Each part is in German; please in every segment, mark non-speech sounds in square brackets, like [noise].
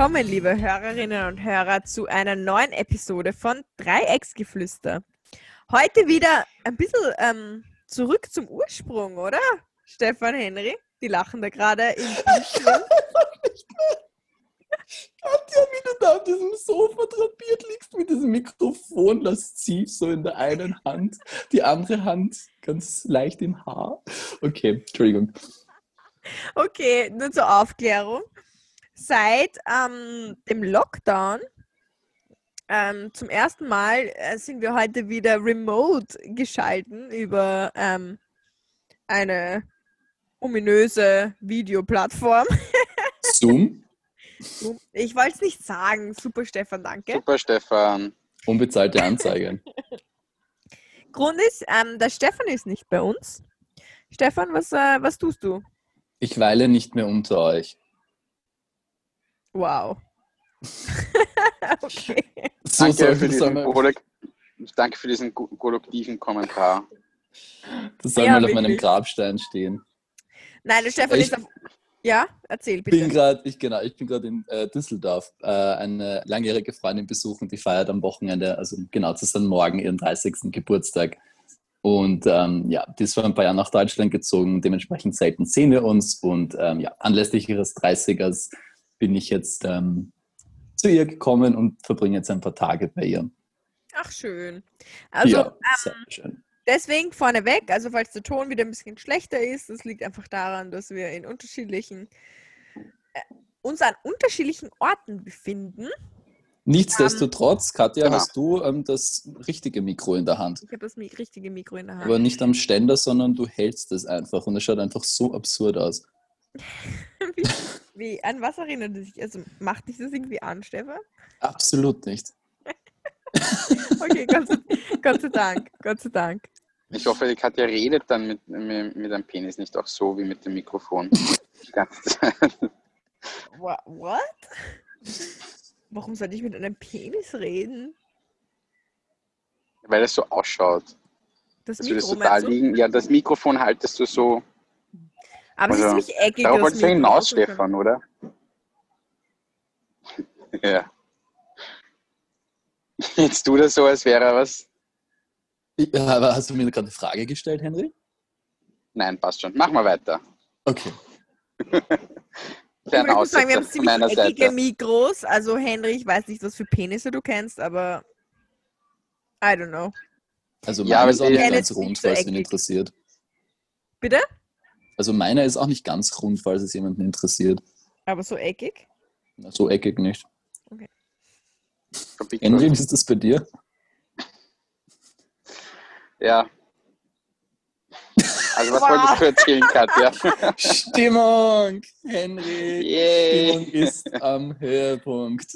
willkommen, liebe Hörerinnen und Hörer, zu einer neuen Episode von Dreiecksgeflüster. Heute wieder ein bisschen ähm, zurück zum Ursprung, oder? Stefan Henry, die lachen da gerade im [laughs] Bildschirm. Katja, wie du da auf diesem Sofa drapiert liegst mit diesem Mikrofon lasziv so in der einen Hand, die andere Hand ganz leicht im Haar. Okay, Entschuldigung. Okay, nur zur Aufklärung. Seit ähm, dem Lockdown ähm, zum ersten Mal äh, sind wir heute wieder remote geschalten über ähm, eine ominöse Videoplattform. [laughs] Zoom? Ich wollte es nicht sagen. Super, Stefan, danke. Super, Stefan. Unbezahlte Anzeige. [laughs] Grund ist, ähm, der Stefan ist nicht bei uns. Stefan, was, äh, was tust du? Ich weile nicht mehr unter euch. Wow. [laughs] okay. So danke, für diesen danke für diesen ko- kollektiven Kommentar. das soll Ja, mal auf meinem. Grabstein stehen. Nein, der Stefan Ich- ist auf. Ja, erzähl Ich bin bitte. gerade, ich genau, ich bin gerade in äh, Düsseldorf, äh, eine langjährige Freundin besuchen, die feiert am Wochenende, also genau zu sein morgen ihren 30. Geburtstag. Und ähm, ja, die ist vor ein paar Jahren nach Deutschland gezogen, dementsprechend selten sehen wir uns. Und ähm, ja, anlässlich ihres 30ers bin ich jetzt ähm, zu ihr gekommen und verbringe jetzt ein paar Tage bei ihr. Ach, schön. Also, ja, sehr schön. deswegen vorneweg, also falls der Ton wieder ein bisschen schlechter ist, das liegt einfach daran, dass wir in unterschiedlichen, äh, uns an unterschiedlichen Orten befinden. Nichtsdestotrotz, Katja, Genau. hast du ähm, das richtige Mikro in der Hand. Ich habe das richtige Mikro in der Hand. Aber nicht am Ständer, sondern du hältst es einfach und es schaut einfach so absurd aus. [laughs] wie, an was erinnert es sich? Also macht dich das irgendwie an, Stefan? Absolut nicht. [laughs] Okay, Gott sei, Gott sei Dank, Gott sei Dank. Ich hoffe, die Katja redet dann mit, mit, mit einem Penis nicht auch so wie mit dem Mikrofon. [laughs] Die ganze Zeit. Wha- What? Warum sollte ich mit einem Penis reden? Weil es so ausschaut. Das würdest Mikro du? liegen. Ja, das Mikrofon haltest du so. Aber es ist Also, nicht eckig. Darauf wolltest du Mikro, hinaus, Stefan, oder? [laughs] ja. Jetzt tu das so, als wäre was. Ja, aber hast du mir gerade eine Frage gestellt, Henry? Nein, passt schon. Machen wir weiter. Okay. [laughs] Ich würde sagen, wir haben ziemlich eckige Seite. Mikros. Also Henry, ich weiß nicht, was für Penisse du kennst, aber I don't know. Also Ja, meiner aber ist auch nicht Ja, ganz rund, so falls es ihn interessiert. Bitte? Also meiner ist auch nicht ganz rund, falls es jemanden interessiert. Aber so eckig? Na, So eckig nicht. Kapitel. Henry, wie ist das bei dir? Ja. Also was Wow. wolltest du erzählen, Katja? Stimmung! Henry! Stimmung Yay. ist am Höhepunkt.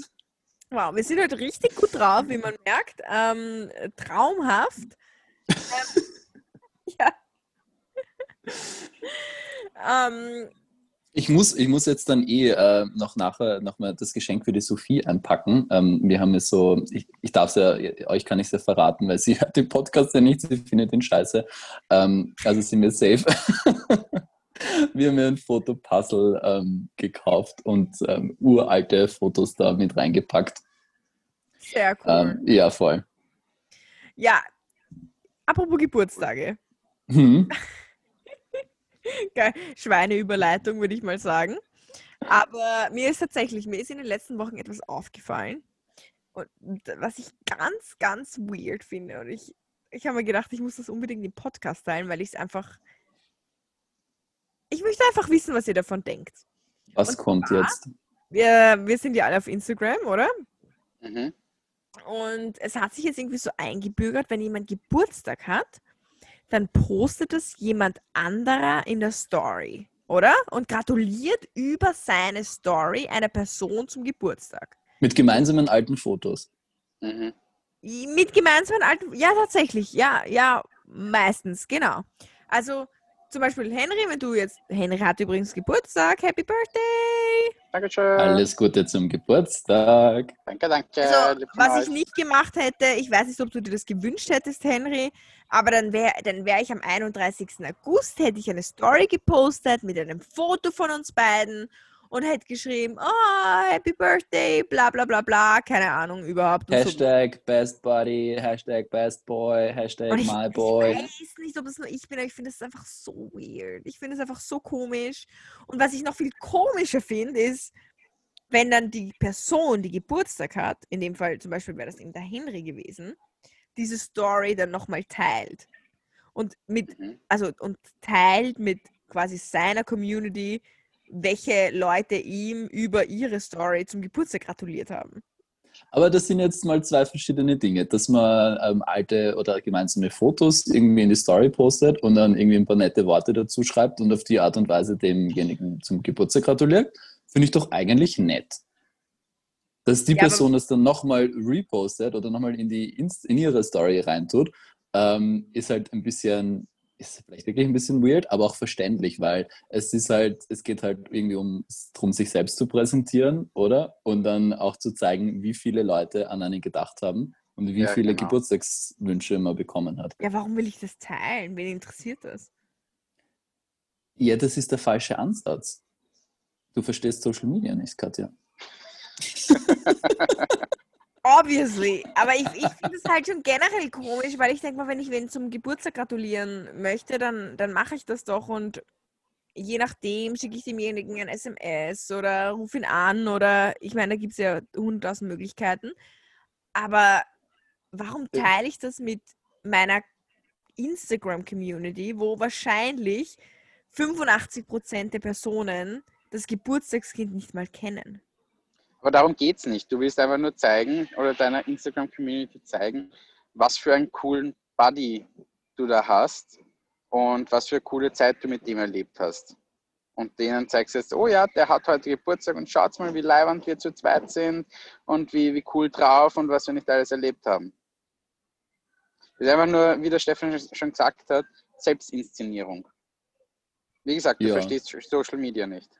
Wow, wir sind heute richtig gut drauf, wie man merkt. Ähm, traumhaft. ähm. Ähm, Ich muss, ich muss jetzt dann eh äh, noch nachher noch mal das Geschenk für die Sophie einpacken. Ähm, wir haben es so, ich, ich darf es ja, euch kann ich es ja verraten, weil sie [laughs] hört den Podcast ja nicht, sie findet den scheiße. Ähm, also sind wir safe. [laughs] wir haben ja ein Fotopuzzle ähm, gekauft und ähm, uralte Fotos da mit reingepackt. sehr cool. Ähm, ja, voll. Ja, apropos Geburtstage. Hm. [laughs] [laughs] Schweineüberleitung, würde ich mal sagen. Aber mir ist tatsächlich, mir ist in den letzten Wochen etwas aufgefallen. Und was ich ganz, ganz weird finde. Und ich, ich habe mir gedacht, ich muss das unbedingt im Podcast teilen, weil ich es einfach. Ich möchte einfach wissen, was ihr davon denkt. Was Und kommt zwar- jetzt? Wir, wir sind ja alle auf Instagram, oder? Mhm. Und es hat sich jetzt irgendwie so eingebürgert, wenn jemand Geburtstag hat, dann postet es jemand anderer in der Story, oder? Und gratuliert über seine Story einer Person zum Geburtstag. Mit gemeinsamen alten Fotos. Mhm. Mit gemeinsamen alten. Ja, tatsächlich. Ja, ja, meistens, genau. Also zum Beispiel Henry, wenn du jetzt. Henry hat übrigens Geburtstag. Happy Birthday! Dankeschön. Alles Gute zum Geburtstag. Danke, danke. Also, was ich nicht gemacht hätte, ich weiß nicht, ob du dir das gewünscht hättest, Henry, aber dann wäre dann wär ich am 31. August, hätte ich eine Story gepostet mit einem Foto von uns beiden und hätte geschrieben, oh, Happy Birthday, bla bla bla bla, keine Ahnung überhaupt. und so. Hashtag Best Buddy, Hashtag Best Boy, Hashtag ich, My ich Boy. weiß nicht, ob es nur ich bin, aber ich finde es einfach so weird. Ich finde es einfach so komisch. Und was ich noch viel komischer finde, ist, wenn dann die Person, die Geburtstag hat, in dem Fall zum Beispiel wäre das eben der Henry gewesen, diese Story dann nochmal teilt. Und mit, Mhm. also und teilt mit quasi seiner Community, welche Leute ihm über ihre Story zum Geburtstag gratuliert haben. Aber das sind jetzt mal zwei verschiedene Dinge, dass man ähm, alte oder gemeinsame Fotos irgendwie in die Story postet und dann irgendwie ein paar nette Worte dazu schreibt und auf die Art und Weise demjenigen zum Geburtstag gratuliert, finde ich doch eigentlich nett. Dass die Ja, Person das dann nochmal repostet oder nochmal in, die Inst in ihre Story reintut, ähm, ist halt ein bisschen, ist vielleicht wirklich ein bisschen weird, aber auch verständlich, weil es ist halt, es geht halt irgendwie um darum, sich selbst zu präsentieren, oder? Und dann auch zu zeigen, wie viele Leute an einen gedacht haben und wie Ja, viele genau. Geburtstagswünsche man bekommen hat. Ja, warum will ich das teilen? Wen interessiert das? Ja, das ist der falsche Ansatz. Du verstehst Social Media nicht, Katja. [laughs] [laughs] Obviously. Aber ich, ich finde es halt schon generell komisch, weil ich denke mal, wenn ich wen zum Geburtstag gratulieren möchte, dann, dann mache ich das doch und je nachdem schicke ich demjenigen ein SMS oder rufe ihn an oder ich meine, da gibt es ja hunderttausend Möglichkeiten. Aber warum teile ich das mit meiner Instagram-Community, wo wahrscheinlich 85% der Personen das Geburtstagskind nicht mal kennen? Aber darum geht es nicht. Du willst einfach nur zeigen oder deiner Instagram-Community zeigen, was für einen coolen Buddy du da hast und was für eine coole Zeit du mit dem erlebt hast. Und denen zeigst du jetzt, oh ja, der hat heute Geburtstag und schaut mal, wie leibend wir zu zweit sind und wie, wie cool drauf und was wir nicht alles erlebt haben. Das ist einfach nur, wie der Stefan schon gesagt hat, Selbstinszenierung. Wie gesagt, du Ja. verstehst Social Media nicht.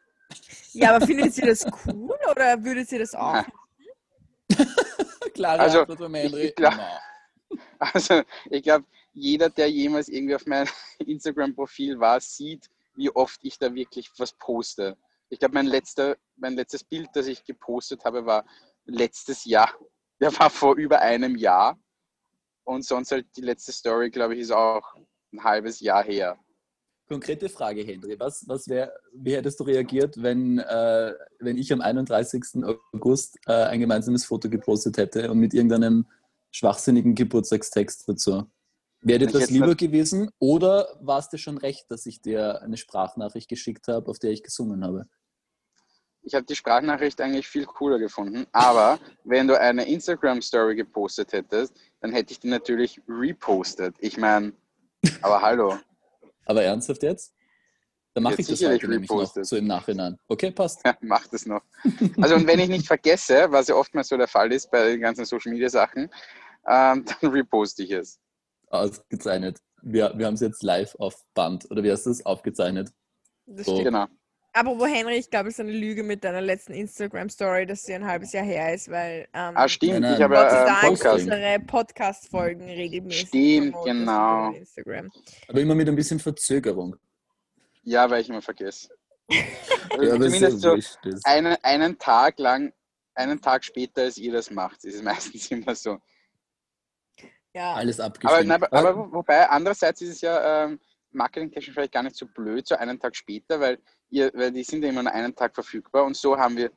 Ja, aber findet ihr das cool oder würdet ihr das auch? [laughs] Klare Also, Antwort von ich- Henry. [laughs] ich glaub-. Also ich glaube, jeder, der jemals irgendwie auf meinem [laughs] Instagram-Profil war, sieht, wie oft ich da wirklich was poste. Ich glaube, mein, letzter, mein letztes Bild, das ich gepostet habe, war letztes Jahr. Der war vor über einem Jahr. Und sonst halt die letzte Story, glaube ich, ist auch ein halbes Jahr her. Konkrete Frage, Henry. Was, was wär, wie hättest du reagiert, wenn, äh, wenn ich am 31. August äh, ein gemeinsames Foto gepostet hätte und mit irgendeinem schwachsinnigen Geburtstagstext dazu? Wäre dir das lieber gewesen oder war es dir schon recht, dass ich dir eine Sprachnachricht geschickt habe, auf der ich gesungen habe? Ich habe die Sprachnachricht eigentlich viel cooler gefunden. Aber wenn du eine Instagram-Story gepostet hättest, dann hätte ich die natürlich repostet. Ich meine, aber hallo. Aber ernsthaft jetzt? Dann mache ich das heute nämlich noch, so im Nachhinein. Okay, passt. Ja, macht es noch. Also und wenn ich nicht vergesse, was ja oftmals so der Fall ist bei den ganzen Social Media Sachen, ähm, [laughs] dann reposte ich es. Ausgezeichnet. Wir, wir haben es jetzt live auf Band. Oder wie hast du es aufgezeichnet? Das So. Genau. Aber wo Henry, ich glaube, es ist eine Lüge mit deiner letzten Instagram-Story, dass sie ein halbes Jahr her ist, weil ähm, Ah, stimmt, Nein, ich habe Gott sei ähm, Dank Podcast. unsere Podcast-Folgen regelmäßig. Stimmt, genau. Instagram. Aber immer mit ein bisschen Verzögerung. Ja, weil ich immer vergesse. Also [laughs] Ja, aber ist ja zumindest so einen, einen Tag lang, einen Tag später, als ihr das macht, ist es meistens [laughs] immer so. Ja, Alles Aber, abgestimmt. nein, aber, aber wo- wobei, andererseits ist es ja ähm, marketingtechnisch vielleicht gar nicht so blöd, so einen Tag später, weil, ihr, weil die sind ja immer nur einen Tag verfügbar und so haben wir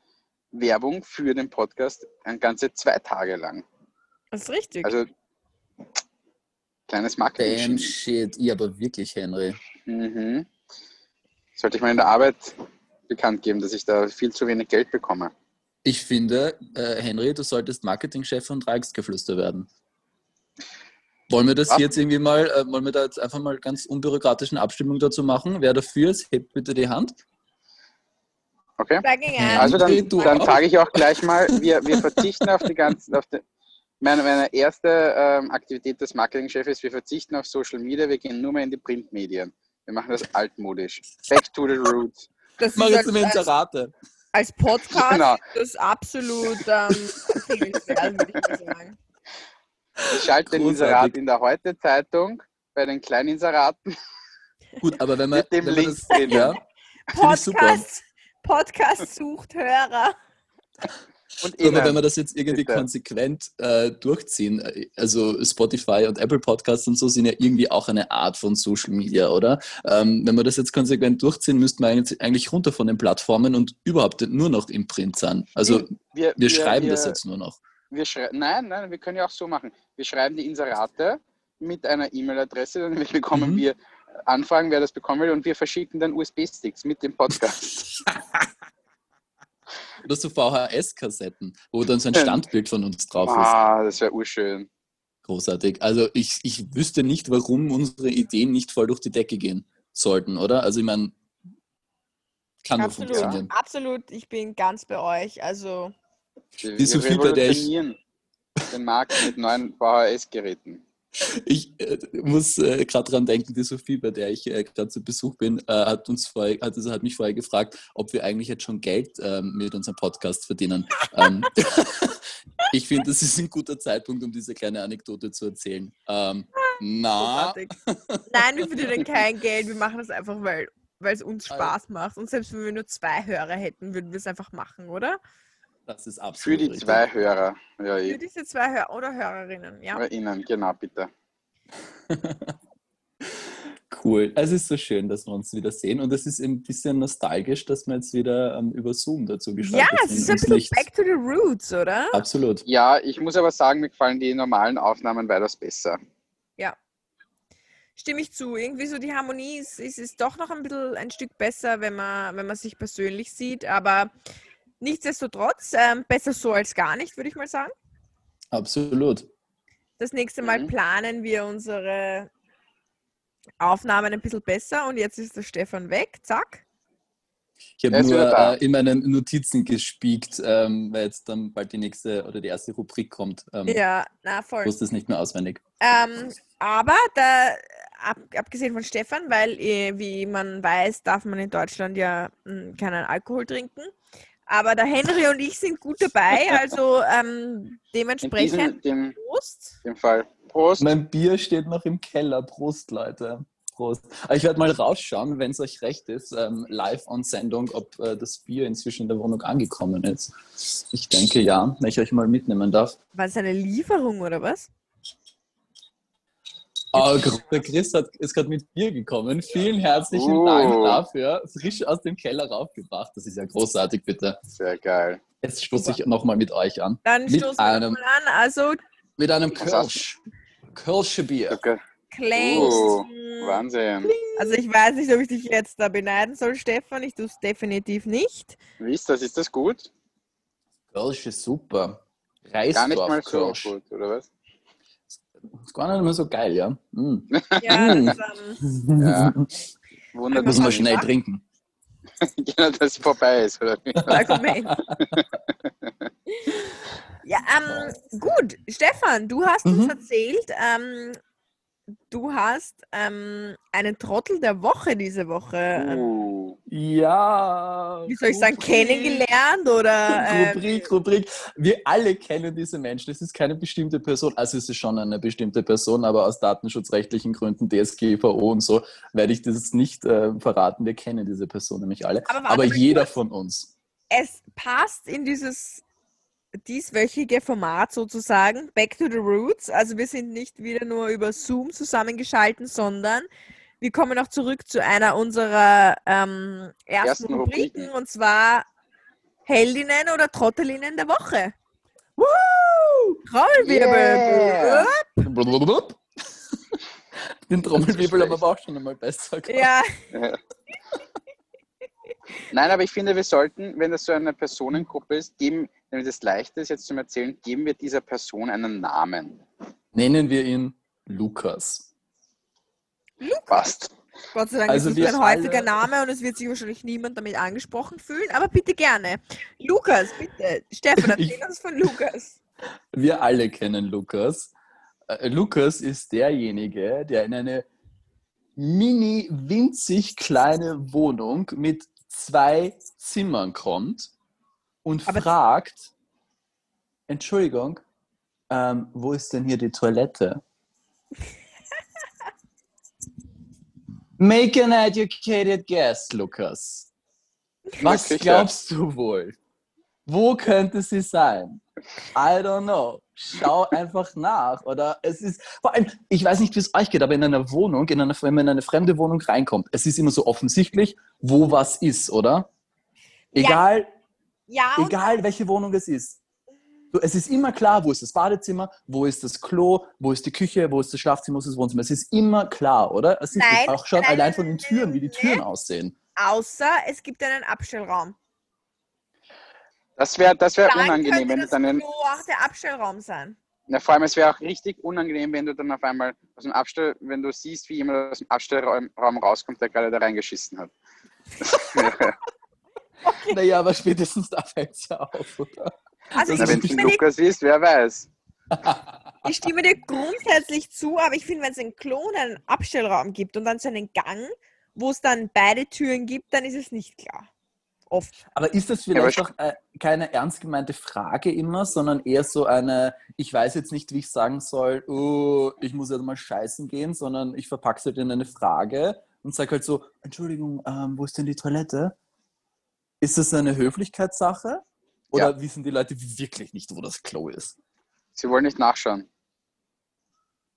Werbung für den Podcast ein ganze zwei Tage lang. das ist richtig. Also kleines Damn Marketing. shit. Ja, aber wirklich, Henry. Mhm. Sollte ich mal in der Arbeit bekannt geben, dass ich da viel zu wenig Geld bekomme. Ich finde, äh, Henry, du solltest Marketingchef von Dreiecksgeflüster werden. Wollen wir das Was? jetzt irgendwie mal, äh, wollen wir da jetzt einfach mal ganz unbürokratischen Abstimmung dazu machen? Wer dafür ist, hebt bitte die Hand. Okay? Ja. Also dann, du dann sage ich auch gleich mal, wir, wir verzichten auf die ganzen, auf die, meine, meine erste ähm, Aktivität des Marketingchefs ist, wir verzichten auf Social Media, wir gehen nur mehr in die Printmedien. Wir machen das altmodisch. Back to the roots. das Mach ist jetzt als, im als, Inserate. als Podcast Genau. das ist absolut ähm, würde ich sagen. Ich schalte den. Inserat in der Heute-Zeitung bei den Kleininseraten Gut, aber wenn man, mit dem wenn man Link das, drin. ja. Podcast, Podcast sucht Hörer. Und Aber wenn wir das jetzt irgendwie Bitte. konsequent äh, durchziehen, äh, also Spotify und Apple Podcasts und so sind ja irgendwie auch eine Art von Social Media, oder? Ähm, wenn wir das jetzt konsequent durchziehen, müssten wir eigentlich- runter von den Plattformen und überhaupt nur noch im Print sein. Also wir, wir schreiben wir, das jetzt nur noch. Wir schrei nein, nein, wir können ja auch so machen. Wir schreiben die Inserate mit einer E-Mail-Adresse, dann bekommen Mhm. wir Anfragen, wer das bekommen will, und wir verschicken dann USB-Sticks mit dem Podcast. [laughs] Oder so VHS-Kassetten, wo dann so ein. Standbild von uns drauf ist. ah, das wäre urschön. Großartig. Also ich, ich wüsste nicht, warum unsere Ideen nicht voll durch die Decke gehen sollten, oder? Also ich meine, kann nur Absolut, funktionieren. absolut. Ich bin ganz bei euch. Also, Wir, Die Sophie, bei der ich- den Markt mit neuen VHS-Geräten. Ich äh, muss äh, gerade dran denken, die Sophie, bei der ich äh, gerade zu Besuch bin, äh, hat uns vorher, hat, also hat mich vorher gefragt, ob wir eigentlich jetzt schon Geld ähm, mit unserem Podcast verdienen. [laughs] ähm, [laughs] ich finde, das ist ein guter Zeitpunkt, um diese kleine Anekdote zu erzählen. Ähm, na. Nein, wir verdienen kein Geld. Wir machen das einfach, weil weil es uns Also- Spaß macht. Und selbst wenn wir nur zwei Hörer hätten, würden wir es einfach machen, oder? Das ist Für absolut die richtig. zwei Hörer. Ja, Für diese zwei Hörer oder Hörerinnen, ja. Oder Ihnen, genau, bitte. [laughs] Cool. Es ist so schön, dass wir uns wieder sehen und es ist ein bisschen nostalgisch, dass wir jetzt wieder ähm, über Zoom dazu Ja, geschaltet es ist ein bisschen nicht- back to the roots, oder? Absolut. Ja, ich muss aber sagen, mir gefallen die normalen Aufnahmen weitaus besser. Stimme ich zu. Irgendwie so die Harmonie ist, ist, ist doch noch ein bisschen ein Stück besser, wenn man, wenn man sich persönlich sieht. Aber nichtsdestotrotz, ähm, besser so als gar nicht, würde ich mal sagen. Absolut. Das nächste Mal Mhm. planen wir unsere Aufnahmen ein bisschen besser und jetzt ist der Stefan weg. Zack. Ich habe nur äh, in meinen Notizen gespiegt, ähm, weil jetzt dann bald die nächste oder die erste Rubrik kommt. Ähm, Ja, na voll. Ich wusste es nicht mehr auswendig. Ähm, aber da, ab, abgesehen von Stefan, weil, eh, wie man weiß, darf man in Deutschland ja mm, keinen Alkohol trinken. Aber der Henry und ich sind gut dabei, also ähm, In dementsprechend diesem dem, Prost. dem Fall. Prost. Mein Bier steht noch im Keller. Prost, Leute. Prost. Ich werde mal rausschauen, wenn es euch recht ist, ähm, live on Sendung, ob äh, das Bier inzwischen in der Wohnung angekommen ist. Ich denke ja, wenn ich euch mal mitnehmen darf. War das eine Lieferung oder was? Oh, der Chris hat, ist gerade mit Bier gekommen. Vielen herzlichen Oh. Dank dafür. Frisch aus dem Keller raufgebracht. Das ist ja großartig, bitte. Sehr geil. Jetzt stoße ich nochmal mit euch an. Dann Mit stoßen wir einem- mal an. Also Mit einem Kölsch. Kölsche Bier. Okay. Clank. Oh, Mm, Wahnsinn. Also ich weiß nicht, ob ich dich jetzt da beneiden soll, Stefan. Ich tue es definitiv nicht. Wie ist das? Ist das gut? Kölsch ist super. Gar nicht mal so Reisdorf-Kölsch. gut, oder was? Ist gar nicht mehr so geil, ja. Mm. Ja, Mm. das, ähm, Ja. Man nicht. schnell trinken. [laughs] Genau, dass es vorbei ist, oder [laughs] ja, ähm, gut. Stefan, du hast uns Mhm. erzählt, ähm, du hast ähm, einen Trottel der Woche diese Woche, ähm, Uh, Ja. wie soll ich sagen, Rubrik. kennengelernt oder [laughs] ähm, Rubrik, Rubrik. Wir alle kennen diese Menschen. Es ist keine bestimmte Person. Also es ist schon eine bestimmte Person, aber aus datenschutzrechtlichen Gründen, DSGVO und so, werde ich das jetzt nicht äh, verraten. Wir kennen diese Person nämlich alle. Aber Aber jeder kurz. von uns. es passt in dieses dieswöchige Format sozusagen, Back to the Roots. Also wir sind nicht wieder nur über Zoom zusammengeschalten, sondern wir kommen auch zurück zu einer unserer ähm, ersten, Ersten Rubriken, Rubriken. und zwar Heldinnen oder Trottelinnen der Woche. Woo! Trommelwirbel! Yeah. Den Trommelwirbel haben wir aber auch schon einmal besser gemacht. Ja, Nein, aber ich finde, wir sollten, wenn das so eine Personengruppe ist, geben, wenn das leicht ist, jetzt zum Erzählen, geben wir dieser Person einen Namen. Nennen wir ihn Lukas. Passt. Gott sei Dank Also ist das ein häufiger alle- Name und es wird sich wahrscheinlich niemand damit angesprochen fühlen, aber bitte gerne. Lukas, bitte. Stefan, erzähl uns von Lukas. Wir alle kennen Lukas. Äh, Lukas ist derjenige, der in eine mini winzig kleine Wohnung mit zwei Zimmern kommt und Aber- fragt, Entschuldigung, ähm, wo ist denn hier die Toilette? [laughs] Make an educated guess, Lukas. Was glaubst du wohl? Wo könnte sie sein? I don't know. Schau einfach nach. Oder es ist, vor allem, ich weiß nicht, wie es euch geht, aber in einer Wohnung, in einer, wenn man in eine fremde Wohnung reinkommt, es ist immer so offensichtlich, wo was ist, oder? Egal, Ja, und egal welche Wohnung es ist. Du, es ist immer klar, wo ist das Badezimmer, wo ist das Klo, wo ist die Küche, wo ist das Schlafzimmer, wo ist das Wohnzimmer. Es ist immer klar, oder? Es ist Nein, auch schon nein, allein von den Türen, wie die. Türen aussehen. außer es gibt einen Abstellraum. Das wäre das wär Dann unangenehm, wenn du das dann einen, Klo auch der Abstellraum sein. na, vor allem es wäre auch richtig unangenehm, wenn du dann auf einmal aus dem Abstell, wenn du siehst, wie jemand aus dem Abstellraum Raum rauskommt, der gerade da reingeschissen hat. [laughs] [laughs] Naja, aber spätestens da fällt es ja auf, oder? Also ich Das Na, wenn ist du stimme, den dir, Lukas siehst, wer weiß. ich stimme dir grundsätzlich zu, aber ich finde, wenn es einen Klo und einen Abstellraum gibt und dann so einen Gang, wo es dann beide Türen gibt, dann ist es nicht klar. Oft. Aber ist das Ja, vielleicht auch äh, keine ernst gemeinte Frage immer, sondern eher so eine, ich weiß jetzt nicht, wie ich sagen soll, oh, ich muss jetzt mal scheißen gehen, sondern ich verpacke es halt in eine Frage und sage halt so, Entschuldigung, ähm, wo ist denn die Toilette? Ist das eine Höflichkeitssache? Oder wissen die Leute wirklich nicht, wo das Klo ist? Sie wollen nicht nachschauen.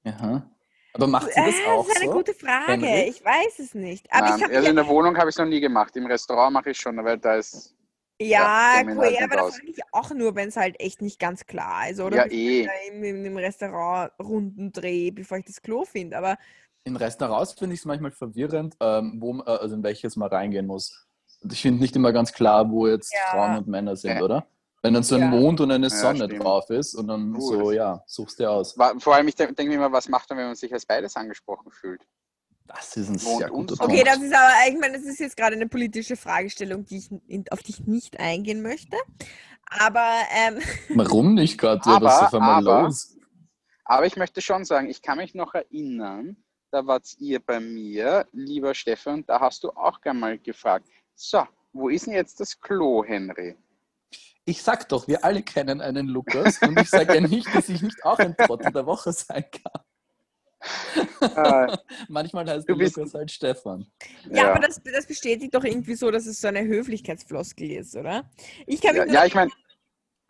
Aha. Aber macht sie das Äh, auch das ist eine so? gute Frage. Henry? Ich weiß es nicht. Aber Nein, ich habe also in der Wohnung habe ich es noch nie gemacht. Im Restaurant mache ich schon, weil da ist. Ja, Ja, cool, halt aber das sage ich auch nur, wenn es halt echt nicht ganz klar ist. Oder Ja, eh. ich da im, im, im Restaurant Runden drehe, bevor ich das Klo finde. Aber In Restaurants finde ich es manchmal verwirrend, ähm, wo, äh, also in welches man reingehen muss. Und ich finde nicht immer ganz klar, wo jetzt Ja. Frauen und Männer sind, Ja. oder? Wenn dann so ein Ja. Mond und eine Sonne drauf ist und dann Uh, so, ja, suchst dir aus. Vor allem, ich denke denk mir immer, was macht man, wenn man sich als beides angesprochen fühlt? Das ist ein Mond sehr guter Sonne. okay, Punkt. das ist aber, ich meine, das ist jetzt gerade eine politische Fragestellung, die ich, in, auf die ich nicht eingehen möchte. Aber ähm, [laughs] Warum nicht gerade? Was ist Aber- auf einmal aber- los? Aber ich möchte schon sagen, ich kann mich noch erinnern, da wart ihr bei mir, lieber Stefan, da hast du auch gern mal gefragt, so, wo ist denn jetzt das Klo, Henry? Ich sag doch, wir alle kennen einen Lukas und ich sage ja nicht, dass ich nicht auch ein Trottel der Woche sein kann. Äh, [laughs] Manchmal heißt Du der bist- Lukas halt Stefan. ja, aber das, das bestätigt doch irgendwie so, dass es so eine Höflichkeitsfloskel ist, oder? Ich kann mich ja, ja, ich meine,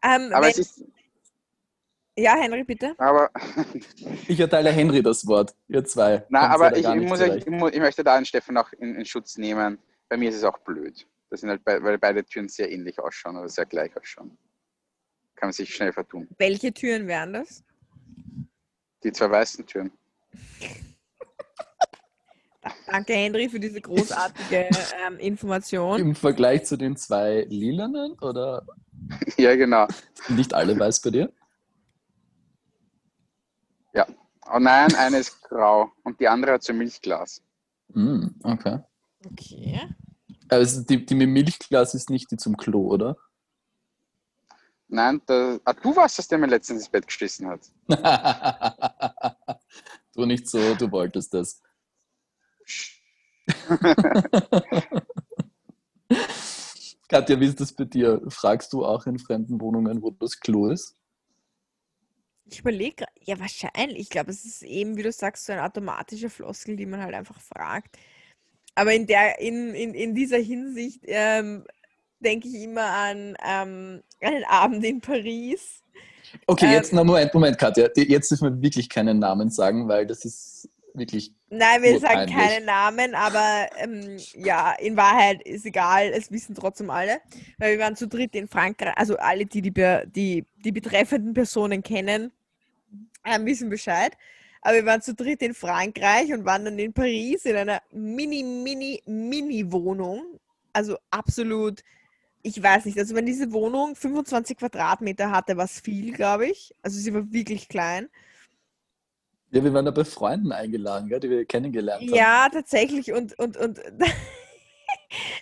ähm, aber wenn, es ist, Ja, Henry, bitte. aber, Ich erteile Henry das Wort, ihr zwei. na, Kommt's aber ich, ich, muss, ich, ich möchte da den Stefan auch in, in Schutz nehmen. Bei mir ist es auch blöd. Das sind halt, bei- weil beide Türen sehr ähnlich ausschauen oder sehr gleich ausschauen. Kann man sich schnell vertun. Welche Türen wären das? Die zwei weißen Türen. [laughs] Danke, Henry, für diese großartige ähm, Information. Im Vergleich zu den zwei lilanen oder [laughs] ja, genau. sind nicht alle weiß bei dir? Oh nein, eine ist grau und die andere hat so ein Milchglas. Hm, okay. Okay. Also die, die mit Milchglas ist nicht die zum Klo, oder? Nein, da, ah, du warst es, der mir letztens ins Bett geschissen hat. [laughs] du nicht so, du wolltest das. [laughs] Katja, wie ist das bei dir? Fragst du auch in fremden Wohnungen, wo das Klo ist? Ich überlege, ja, wahrscheinlich. Ich glaube, es ist eben, wie du sagst, so eine automatische Floskel, die man halt einfach fragt. Aber in, der, in, in, in dieser Hinsicht ähm, denke ich immer an ähm, einen Abend in Paris. Okay, Ähm, jetzt, na Moment, Moment, Katja. Jetzt dürfen wir wirklich keinen Namen sagen, weil das ist wirklich. Nein, wir sagen Urpeinlich. keine Namen, aber ähm, ja, in Wahrheit ist egal, es wissen trotzdem alle. Weil wir waren zu dritt in Frankreich, also alle, die die, die, die betreffenden Personen kennen, ähm, wissen Bescheid. Aber wir waren zu dritt in Frankreich und waren dann in Paris in einer mini, mini, mini Wohnung. Also absolut, ich weiß nicht, also wenn diese Wohnung 25 Quadratmeter hatte, war es viel, glaube ich. Also sie war wirklich klein. Ja, wir waren da bei Freunden eingeladen, gell, die wir kennengelernt haben. Ja, tatsächlich. Und, und, und [laughs]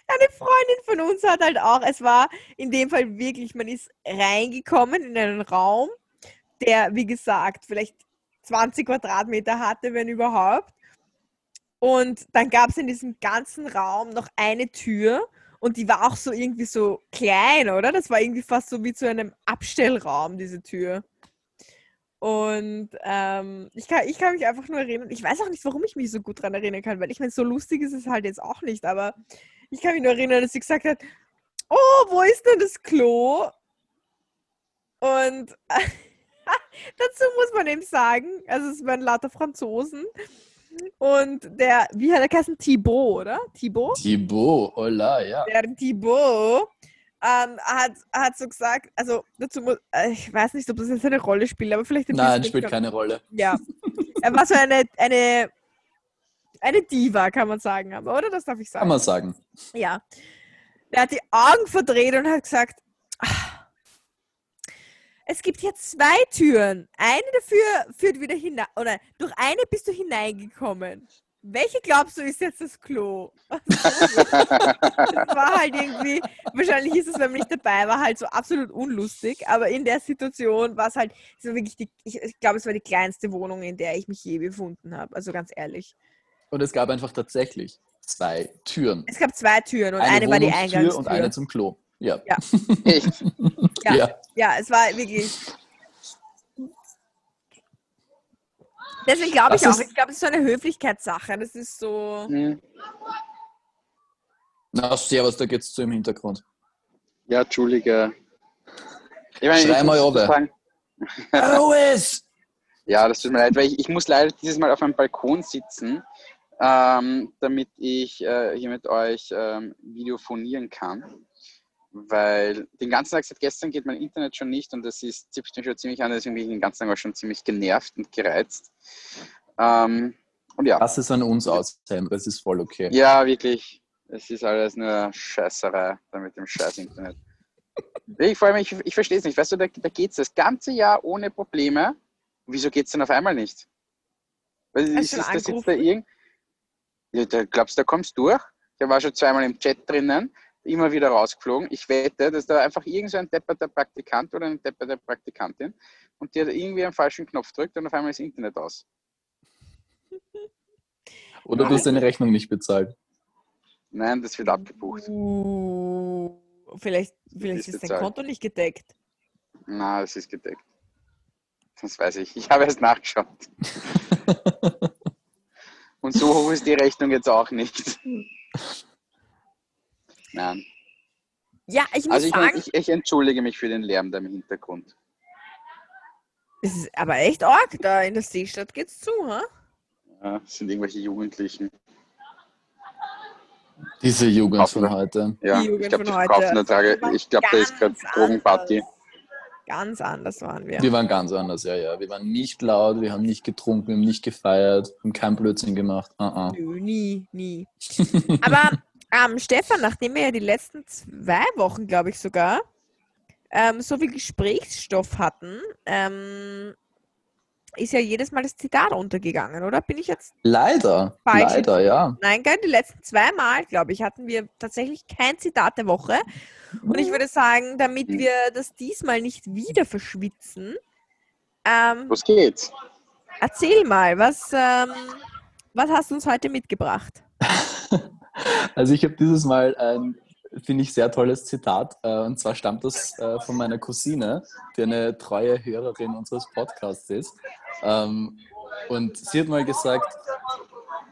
eine Freundin von uns hat halt auch, es war in dem Fall wirklich, man ist reingekommen in einen Raum, der, wie gesagt, vielleicht 20 Quadratmeter hatte, wenn überhaupt. Und dann gab es in diesem ganzen Raum noch eine Tür und die war auch so irgendwie so klein, oder? Das war irgendwie fast so wie zu einem Abstellraum, diese Tür. Und ähm, ich, kann, ich kann mich einfach nur erinnern, ich weiß auch nicht, warum ich mich so gut daran erinnern kann, weil ich meine, so lustig ist es halt jetzt auch nicht, aber ich kann mich nur erinnern, dass sie gesagt hat, oh, wo ist denn das Klo? Und [laughs] dazu muss man eben sagen, also es waren lauter Franzosen. Und der, wie hat er geheißen? Thibaut, oder? Thibaut? Thibaut, hola, ja. Der Thibaut ähm, hat, hat so gesagt, also dazu muss, äh, ich weiß nicht, ob das jetzt eine Rolle spielt, aber vielleicht ein Nein, spielt keine Rolle. Ja. Er war so eine, eine, eine Diva, kann man sagen, aber, oder? Das darf ich sagen. Kann man sagen. Ja. Er hat die Augen verdreht und hat gesagt, "Ah, es gibt hier zwei Türen. Eine dafür führt wieder hinein, oder durch eine bist du hineingekommen. Welche glaubst du ist jetzt das Klo? [laughs] Das war halt irgendwie, wahrscheinlich ist es, wenn man nicht dabei war, halt so absolut unlustig, aber in der Situation war es halt, war wirklich die, ich, ich glaube, es war die kleinste Wohnung, in der ich mich je befunden habe, also ganz ehrlich. Und es gab einfach tatsächlich zwei Türen. Es gab zwei Türen und eine, war die Eingangstür. und eine zum Klo. Ja. Echt? Ja. ja. Ja, es war wirklich. Deswegen glaube ich Das auch, ich glaube, es ist so eine Höflichkeitssache. Das ist so. Hm. Na, servus, da geht's zu im Hintergrund. Ja, Entschuldige. Ich meine, Schrei ich mal muss runter. Alois! Ja, das tut mir leid, weil ich, ich muss leider dieses Mal auf einem Balkon sitzen, ähm, damit ich äh, hier mit euch ähm, videophonieren kann. Weil den ganzen Tag seit gestern geht mein Internet schon nicht und das ist, zipft mich schon ziemlich an, deswegen bin ich den ganzen Tag auch schon ziemlich genervt und gereizt. Ähm, und ja, Lass es an uns aus, Sam. Das ist voll okay. ja, wirklich. Es ist alles nur Scheißerei da mit dem scheiß Internet. Ich, vor allem, ich, ich verstehe es nicht. Weißt du, da, da geht es das ganze Jahr ohne Probleme. Wieso geht es denn auf einmal nicht? Weil ist, du ist das jetzt da irgend... Ja, da glaubst du, da kommst du durch? Der war schon zweimal im Chat drinnen, immer wieder rausgeflogen. Ich wette, dass da einfach irgend so ein depperter Praktikant oder eine depperte Praktikantin und die hat irgendwie einen falschen Knopf drückt und auf einmal ist Internet aus. Oder du hast deine Rechnung nicht bezahlt. Nein, das wird abgebucht. Uh, vielleicht vielleicht Ist ist dein bezahlt. Konto nicht gedeckt. Na, das ist gedeckt. Das weiß ich. Ich habe erst nachgeschaut. [laughs] Und so hoch ist die Rechnung jetzt auch nicht. [laughs] Nein. Ja, ich muss Also ich, sagen, ich, ich entschuldige mich für den Lärm da im Hintergrund. es ist aber echt arg. Da in der Seestadt geht's zu, ha? Ja, das sind irgendwelche Jugendlichen. Diese Jugend Kaufen von heute. Ja, Die Jugend ich glaube, die von heute. verkaufen eine Trage. Die waren Ich glaube, da ist gerade ganz Drogenparty. anders. Ganz anders waren wir. Wir waren ganz anders, ja, ja. Wir waren nicht laut, wir haben nicht getrunken, wir haben nicht gefeiert, wir haben keinen Blödsinn gemacht. Uh -uh. Nö, nie, nie. [laughs] Aber ähm, Stefan, nachdem wir ja die letzten zwei Wochen, glaube ich sogar, ähm, so viel Gesprächsstoff hatten, ähm, ist ja jedes Mal das Zitat untergegangen, oder? Bin ich jetzt Leider, Falsch. leider, ja. Nein, gell? Die letzten zwei Mal, glaube ich, hatten wir tatsächlich kein Zitat der Woche. Und ich würde sagen, damit wir das diesmal nicht wieder verschwitzen, ähm, Was geht's? erzähl mal, was, ähm, was hast du uns heute mitgebracht? [laughs] Also ich habe dieses Mal ein, finde ich, sehr tolles Zitat. äh, Und zwar stammt das äh, von meiner Cousine, die eine treue Hörerin unseres Podcasts ist. Ähm, Und sie hat mal gesagt,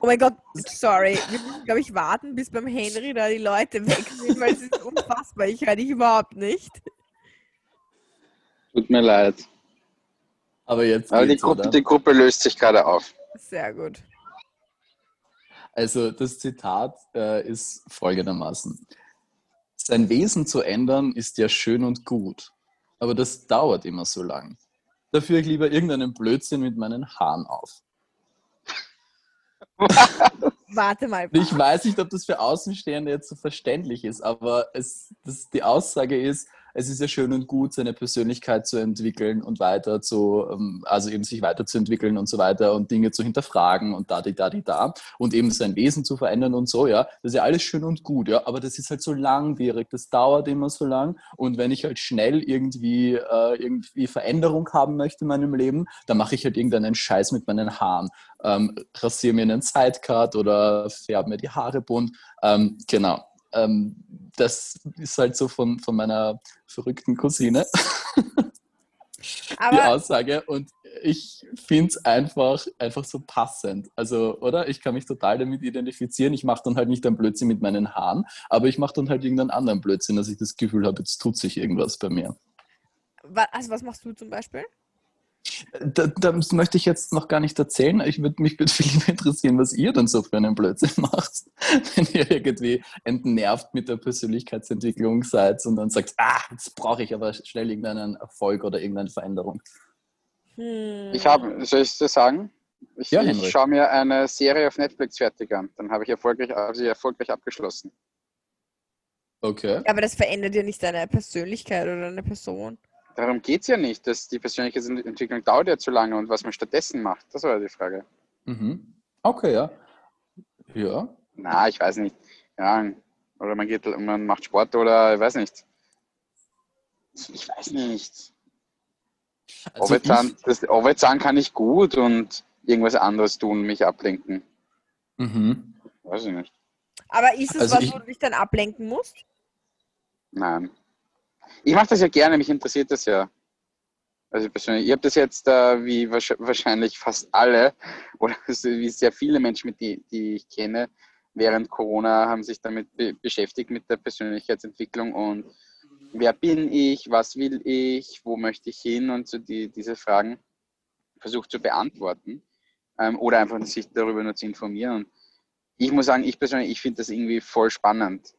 Oh mein Gott, sorry. Wir müssen, glaube ich, warten, bis beim Henry da die Leute weg sind, weil es ist unfassbar. Ich höre dich überhaupt nicht. Tut mir leid. aber jetzt Aber die Gruppe, die Gruppe löst sich gerade auf. Sehr gut. Also das Zitat äh, ist folgendermaßen. Sein Wesen zu ändern ist ja schön und gut, aber das dauert immer so lang. Da führe ich lieber irgendeinen Blödsinn mit meinen Haaren auf. [laughs] Warte mal. Ich weiß nicht, ob das für Außenstehende jetzt so verständlich ist, aber es, das, die Aussage ist, es ist ja schön und gut, seine Persönlichkeit zu entwickeln und weiter zu, ähm, also eben sich weiterzuentwickeln und so weiter und Dinge zu hinterfragen und da, die, da, die, da und eben sein Wesen zu verändern und so, ja. Das ist ja alles schön und gut, ja, aber das ist halt so langwierig, das dauert immer so lang und wenn ich halt schnell irgendwie, äh, irgendwie Veränderung haben möchte in meinem Leben, dann mache ich halt irgendeinen Scheiß mit meinen Haaren. Ähm, rasiere mir einen Sidecut oder färbe mir die Haare bunt. Ähm, genau. Ähm, das ist halt so von, von meiner verrückten Cousine [laughs] die Aussage. Und ich finde es einfach, einfach so passend. Also, oder? Ich kann mich total damit identifizieren. Ich mache dann halt nicht einen Blödsinn mit meinen Haaren, aber ich mache dann halt irgendeinen anderen Blödsinn, dass ich das Gefühl habe, jetzt tut sich irgendwas bei mir. Also was machst du zum Beispiel? Da, das möchte ich jetzt noch gar nicht erzählen. Ich würde mich würde viel [laughs] interessieren, was ihr dann so für einen Blödsinn [laughs] macht, wenn ihr irgendwie entnervt mit der Persönlichkeitsentwicklung seid und dann sagt, ah, jetzt brauche ich aber schnell irgendeinen Erfolg oder irgendeine Veränderung. Hm. Ich habe, soll ich das sagen? Ich, ja, ich schaue mir eine Serie auf Netflix fertig an. Dann habe ich erfolgreich, also erfolgreich abgeschlossen. Okay. Aber das verändert ja nicht deine Persönlichkeit oder deine Person. Darum geht es ja nicht. Dass die Persönlichkeitsentwicklung dauert ja zu lange und was man stattdessen macht. Das war ja die Frage. Mhm. Okay, ja. Ja. Na, ich weiß nicht. Ja, oder man geht, man macht Sport oder ich weiß nicht. Ich weiß nicht. Also Overzahn, das Overzahn kann ich gut und irgendwas anderes tun, mich ablenken. Mhm. Weiß ich nicht. Aber ist es also was, ich, wo du dich dann ablenken musst? Nein. Ich mache das ja gerne, mich interessiert das ja. Also persönlich, ich habe das jetzt, äh, wie wahrscheinlich fast alle, [laughs] oder wie sehr viele Menschen, die, die ich kenne, während Corona haben sich damit be beschäftigt mit der Persönlichkeitsentwicklung und wer bin ich, was will ich, wo möchte ich hin und so die, diese Fragen versucht zu beantworten ähm, oder einfach sich darüber nur zu informieren. Ich muss sagen, ich persönlich, ich finde das irgendwie voll spannend.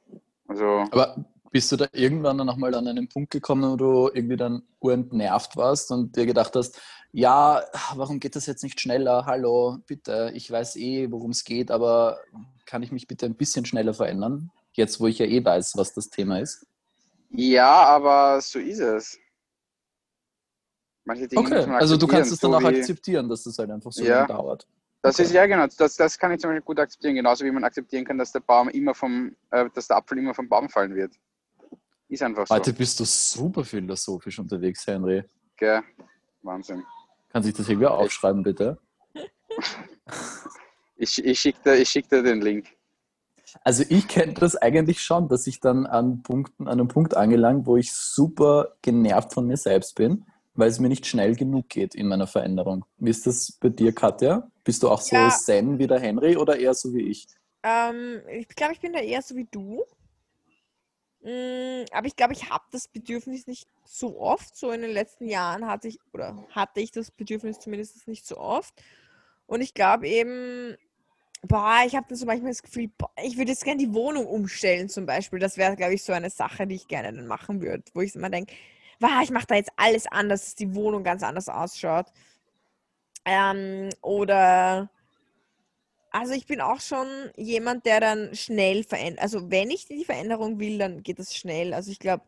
Also, Aber bist du da irgendwann dann nochmal an einen Punkt gekommen, wo du irgendwie dann urentnervt warst und dir gedacht hast, ja, warum geht das jetzt nicht schneller? Hallo, bitte, ich weiß eh, worum es geht, aber kann ich mich bitte ein bisschen schneller verändern? Jetzt, wo ich ja eh weiß, was das Thema ist. Ja, aber so ist es. Manche Dinge okay, also du kannst es dann auch akzeptieren, dass das halt einfach so ja, lange dauert. Das okay. ist ja genau, das, das kann ich zum Beispiel gut akzeptieren, genauso wie man akzeptieren kann, dass der Baum immer vom, äh, dass der Apfel immer vom Baum fallen wird. Ist einfach so. Heute bist du super philosophisch unterwegs, Henry. Gell, Wahnsinn. Kann sich das irgendwie aufschreiben, bitte? [laughs] ich ich schicke dir, schick dir den Link. Also ich kenne das eigentlich schon, dass ich dann an, Punkten, an einem Punkt angelangt, wo ich super genervt von mir selbst bin, weil es mir nicht schnell genug geht in meiner Veränderung. Wie ist das bei dir, Katja? Bist du auch so ja. zen wie der Henry oder eher so wie ich? Ähm, ich glaube, ich bin da eher so wie du. Mm, aber ich glaube, ich habe das Bedürfnis nicht so oft. So in den letzten Jahren hatte ich, oder hatte ich das Bedürfnis zumindest nicht so oft. Und ich glaube eben, boah, ich habe dann so manchmal das Gefühl, boah, ich würde jetzt gerne die Wohnung umstellen zum Beispiel. Das wäre, glaube ich, so eine Sache, die ich gerne dann machen würde, wo ich immer denke, wow, ich mache da jetzt alles anders, dass die Wohnung ganz anders ausschaut. Ähm, oder also ich bin auch schon jemand, der dann schnell verändert. Also wenn ich die Veränderung will, dann geht das schnell. Also ich glaube,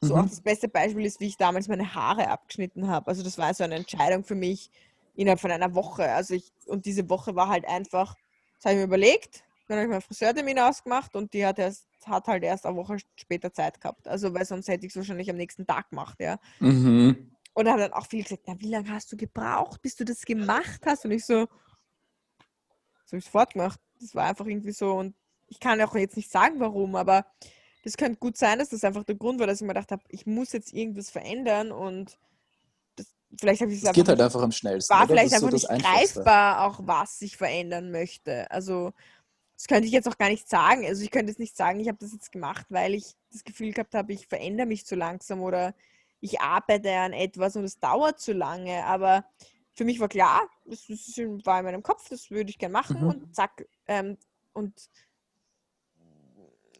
so mhm. auch das beste Beispiel ist, wie ich damals meine Haare abgeschnitten habe. Also das war so eine Entscheidung für mich innerhalb von einer Woche. Also ich, und diese Woche war halt einfach, das habe ich mir überlegt, dann habe ich meinen Friseurtermin ausgemacht und die hat, erst, hat halt erst eine Woche später Zeit gehabt. Also weil sonst hätte ich es wahrscheinlich am nächsten Tag gemacht, ja. Mhm. Und dann haben dann auch viele gesagt, na, wie lange hast du gebraucht, bis du das gemacht hast? Und ich so, sofort gemacht. Das war einfach irgendwie so und ich kann auch jetzt nicht sagen, warum, aber das könnte gut sein, dass das einfach der Grund war, dass ich mir gedacht habe, ich muss jetzt irgendwas verändern und das, vielleicht habe ich es einfach. geht halt einfach am schnellsten. War oder? vielleicht einfach so nicht greifbar, auch was ich verändern möchte. Also, das könnte ich jetzt auch gar nicht sagen. Also, ich könnte jetzt nicht sagen, ich habe das jetzt gemacht, weil ich das Gefühl gehabt habe, ich verändere mich zu langsam oder ich arbeite an etwas und es dauert zu lange. Aber für mich war klar, das, das war in meinem Kopf, das würde ich gerne machen mhm. und zack. Ähm, und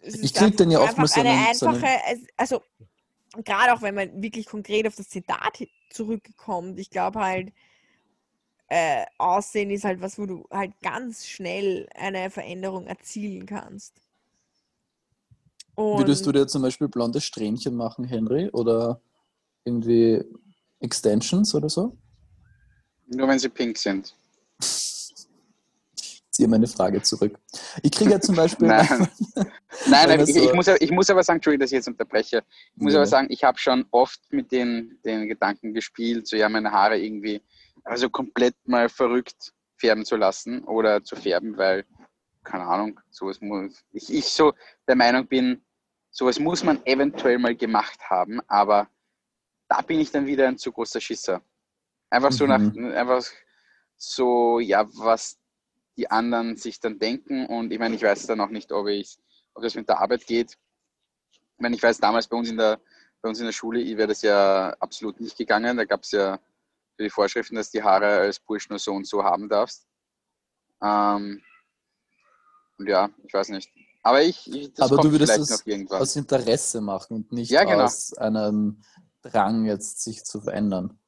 ich kriege dann ja oft mal so eine einfache, so einen also gerade auch wenn man wirklich konkret auf das Zitat zurückkommt, ich glaube halt, äh, Aussehen ist halt was, wo du halt ganz schnell eine Veränderung erzielen kannst. Und Würdest du dir zum Beispiel blonde Strähnchen machen, Henry? Oder irgendwie Extensions oder so? Nur wenn sie pink sind. Ziehe meine Frage zurück. Ich kriege ja zum Beispiel. [laughs] nein, [laughs] nein, nein ich, ich, muss, ich muss aber sagen, Entschuldigung, dass ich jetzt unterbreche. Ich muss ja. aber sagen, ich habe schon oft mit den, den Gedanken gespielt, so ja, meine Haare irgendwie also komplett mal verrückt färben zu lassen oder zu färben, weil, keine Ahnung, sowas muss. Ich, ich so der Meinung bin, sowas muss man eventuell mal gemacht haben, aber da bin ich dann wieder ein zu großer Schisser. Einfach so nach, Mhm. einfach so, ja, was die anderen sich dann denken. Und ich meine, ich weiß dann auch nicht, ob ich, ob das mit der Arbeit geht. Ich meine, ich weiß damals bei uns in der, bei uns in der Schule wäre das ja absolut nicht gegangen. Da gab es ja die Vorschriften, dass die Haare als Bursch nur so und so haben darfst. Ähm, und ja, ich weiß nicht. Aber ich, ich das Aber du würdest vielleicht das aus Interesse machen und nicht Ja, genau. aus einem Drang, jetzt sich zu verändern.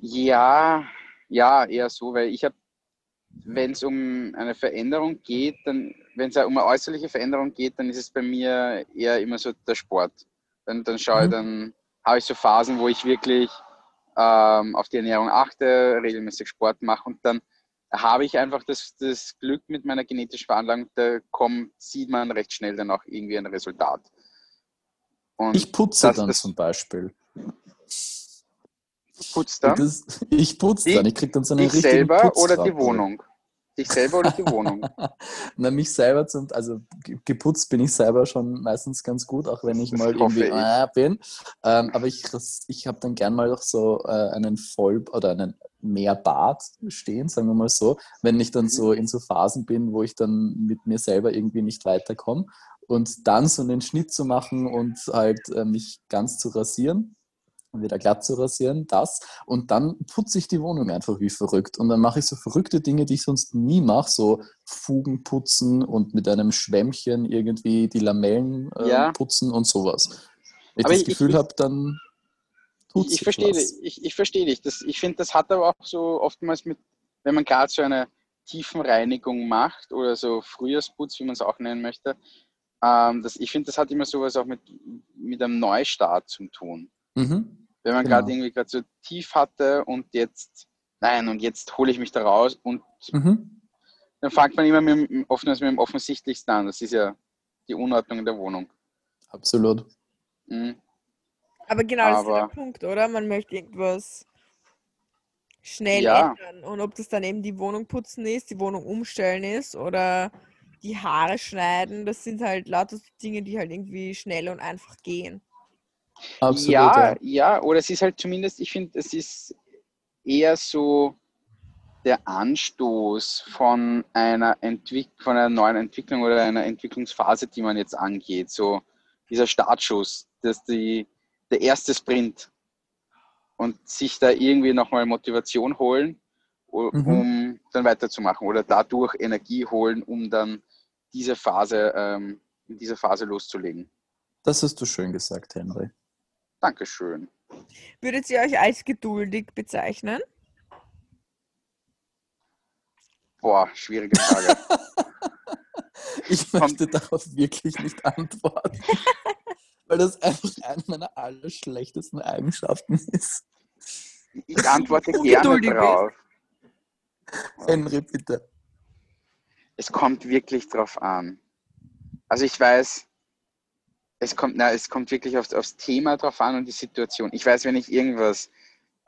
Ja, ja, eher so, weil ich habe, wenn es um eine Veränderung geht, dann, wenn es um eine äußerliche Veränderung geht, dann ist es bei mir eher immer so der Sport. Dann, dann schaue ich, Mhm. dann habe ich so Phasen, wo ich wirklich ähm, auf die Ernährung achte, regelmäßig Sport mache und dann habe ich einfach das, das Glück mit meiner genetischen Veranlagung, da kommt, sieht man recht schnell dann auch irgendwie ein Resultat. Und Ich putze das- dann das- zum Beispiel. Putzt [laughs] dann. Das, ich putze dann. Ich kriege dann so einen Dich richtigen selber oder die. Wohnung? Dich selber oder die Wohnung? [laughs] Na, mich selber zum, also ge- geputzt bin ich selber schon meistens ganz gut, auch wenn ich Das mal irgendwie ich. äh, bin. Ähm, aber ich, ich habe dann gern mal auch so äh, einen Voll- oder einen Mehrbart stehen, sagen wir mal so, wenn ich dann Mhm. so in so Phasen bin, wo ich dann mit mir selber irgendwie nicht weiterkomme. Und dann so einen Schnitt zu machen und halt äh, mich ganz zu rasieren, wieder glatt zu rasieren, das. Und dann putze ich die Wohnung einfach wie verrückt. Und dann mache ich so verrückte Dinge, die ich sonst nie mache, so Fugen putzen und mit einem Schwämmchen irgendwie die Lamellen äh, Ja. putzen und sowas. Wenn ich Aber das ich- Gefühl ich- habe, dann tut Ich, ich verstehe dich. Ich, ich verstehe dich. Das, ich finde, das hat aber auch so oftmals mit, wenn man gerade so eine Tiefenreinigung macht oder so Frühjahrsputz, wie man es auch nennen möchte. Ähm, das, ich finde, das hat immer sowas auch mit, mit einem Neustart zu tun. Mhm. Wenn man Genau. gerade irgendwie gerade so tief hatte und jetzt, nein, und jetzt hole ich mich da raus und Mhm. dann fängt man immer mit dem, oftmals mit dem Offensichtlichsten an. Das ist ja die Unordnung in der Wohnung. Absolut. Mhm. Aber genau das ist Aber- der Punkt, oder? Man möchte irgendwas schnell Ja. ändern. Und ob das dann eben die Wohnung putzen ist, die Wohnung umstellen ist oder die Haare schneiden, das sind halt lauter Dinge, die halt irgendwie schnell und einfach gehen. Absolut. ja, ja. ja, oder es ist halt zumindest, ich finde, es ist eher so der Anstoß von einer, Entwick von einer neuen Entwicklung oder einer Entwicklungsphase, die man jetzt angeht. So dieser Startschuss, dass die, der erste Sprint und sich da irgendwie nochmal Motivation holen, Mhm. um dann weiterzumachen oder dadurch Energie holen, um dann diese Phase, ähm, in dieser Phase loszulegen. Das hast du schön gesagt, Henry. Dankeschön. Würdet ihr euch als geduldig bezeichnen? Boah, schwierige Frage. [laughs] Ich möchte darauf wirklich nicht antworten. [laughs] Weil das einfach eine meiner allerschlechtesten Eigenschaften ist. Ich antworte [laughs] gerne drauf. Henry, bitte. Es kommt wirklich drauf an. Also ich weiß, es kommt, na, es kommt wirklich aufs, aufs Thema drauf an und die Situation. Ich weiß, wenn ich irgendwas,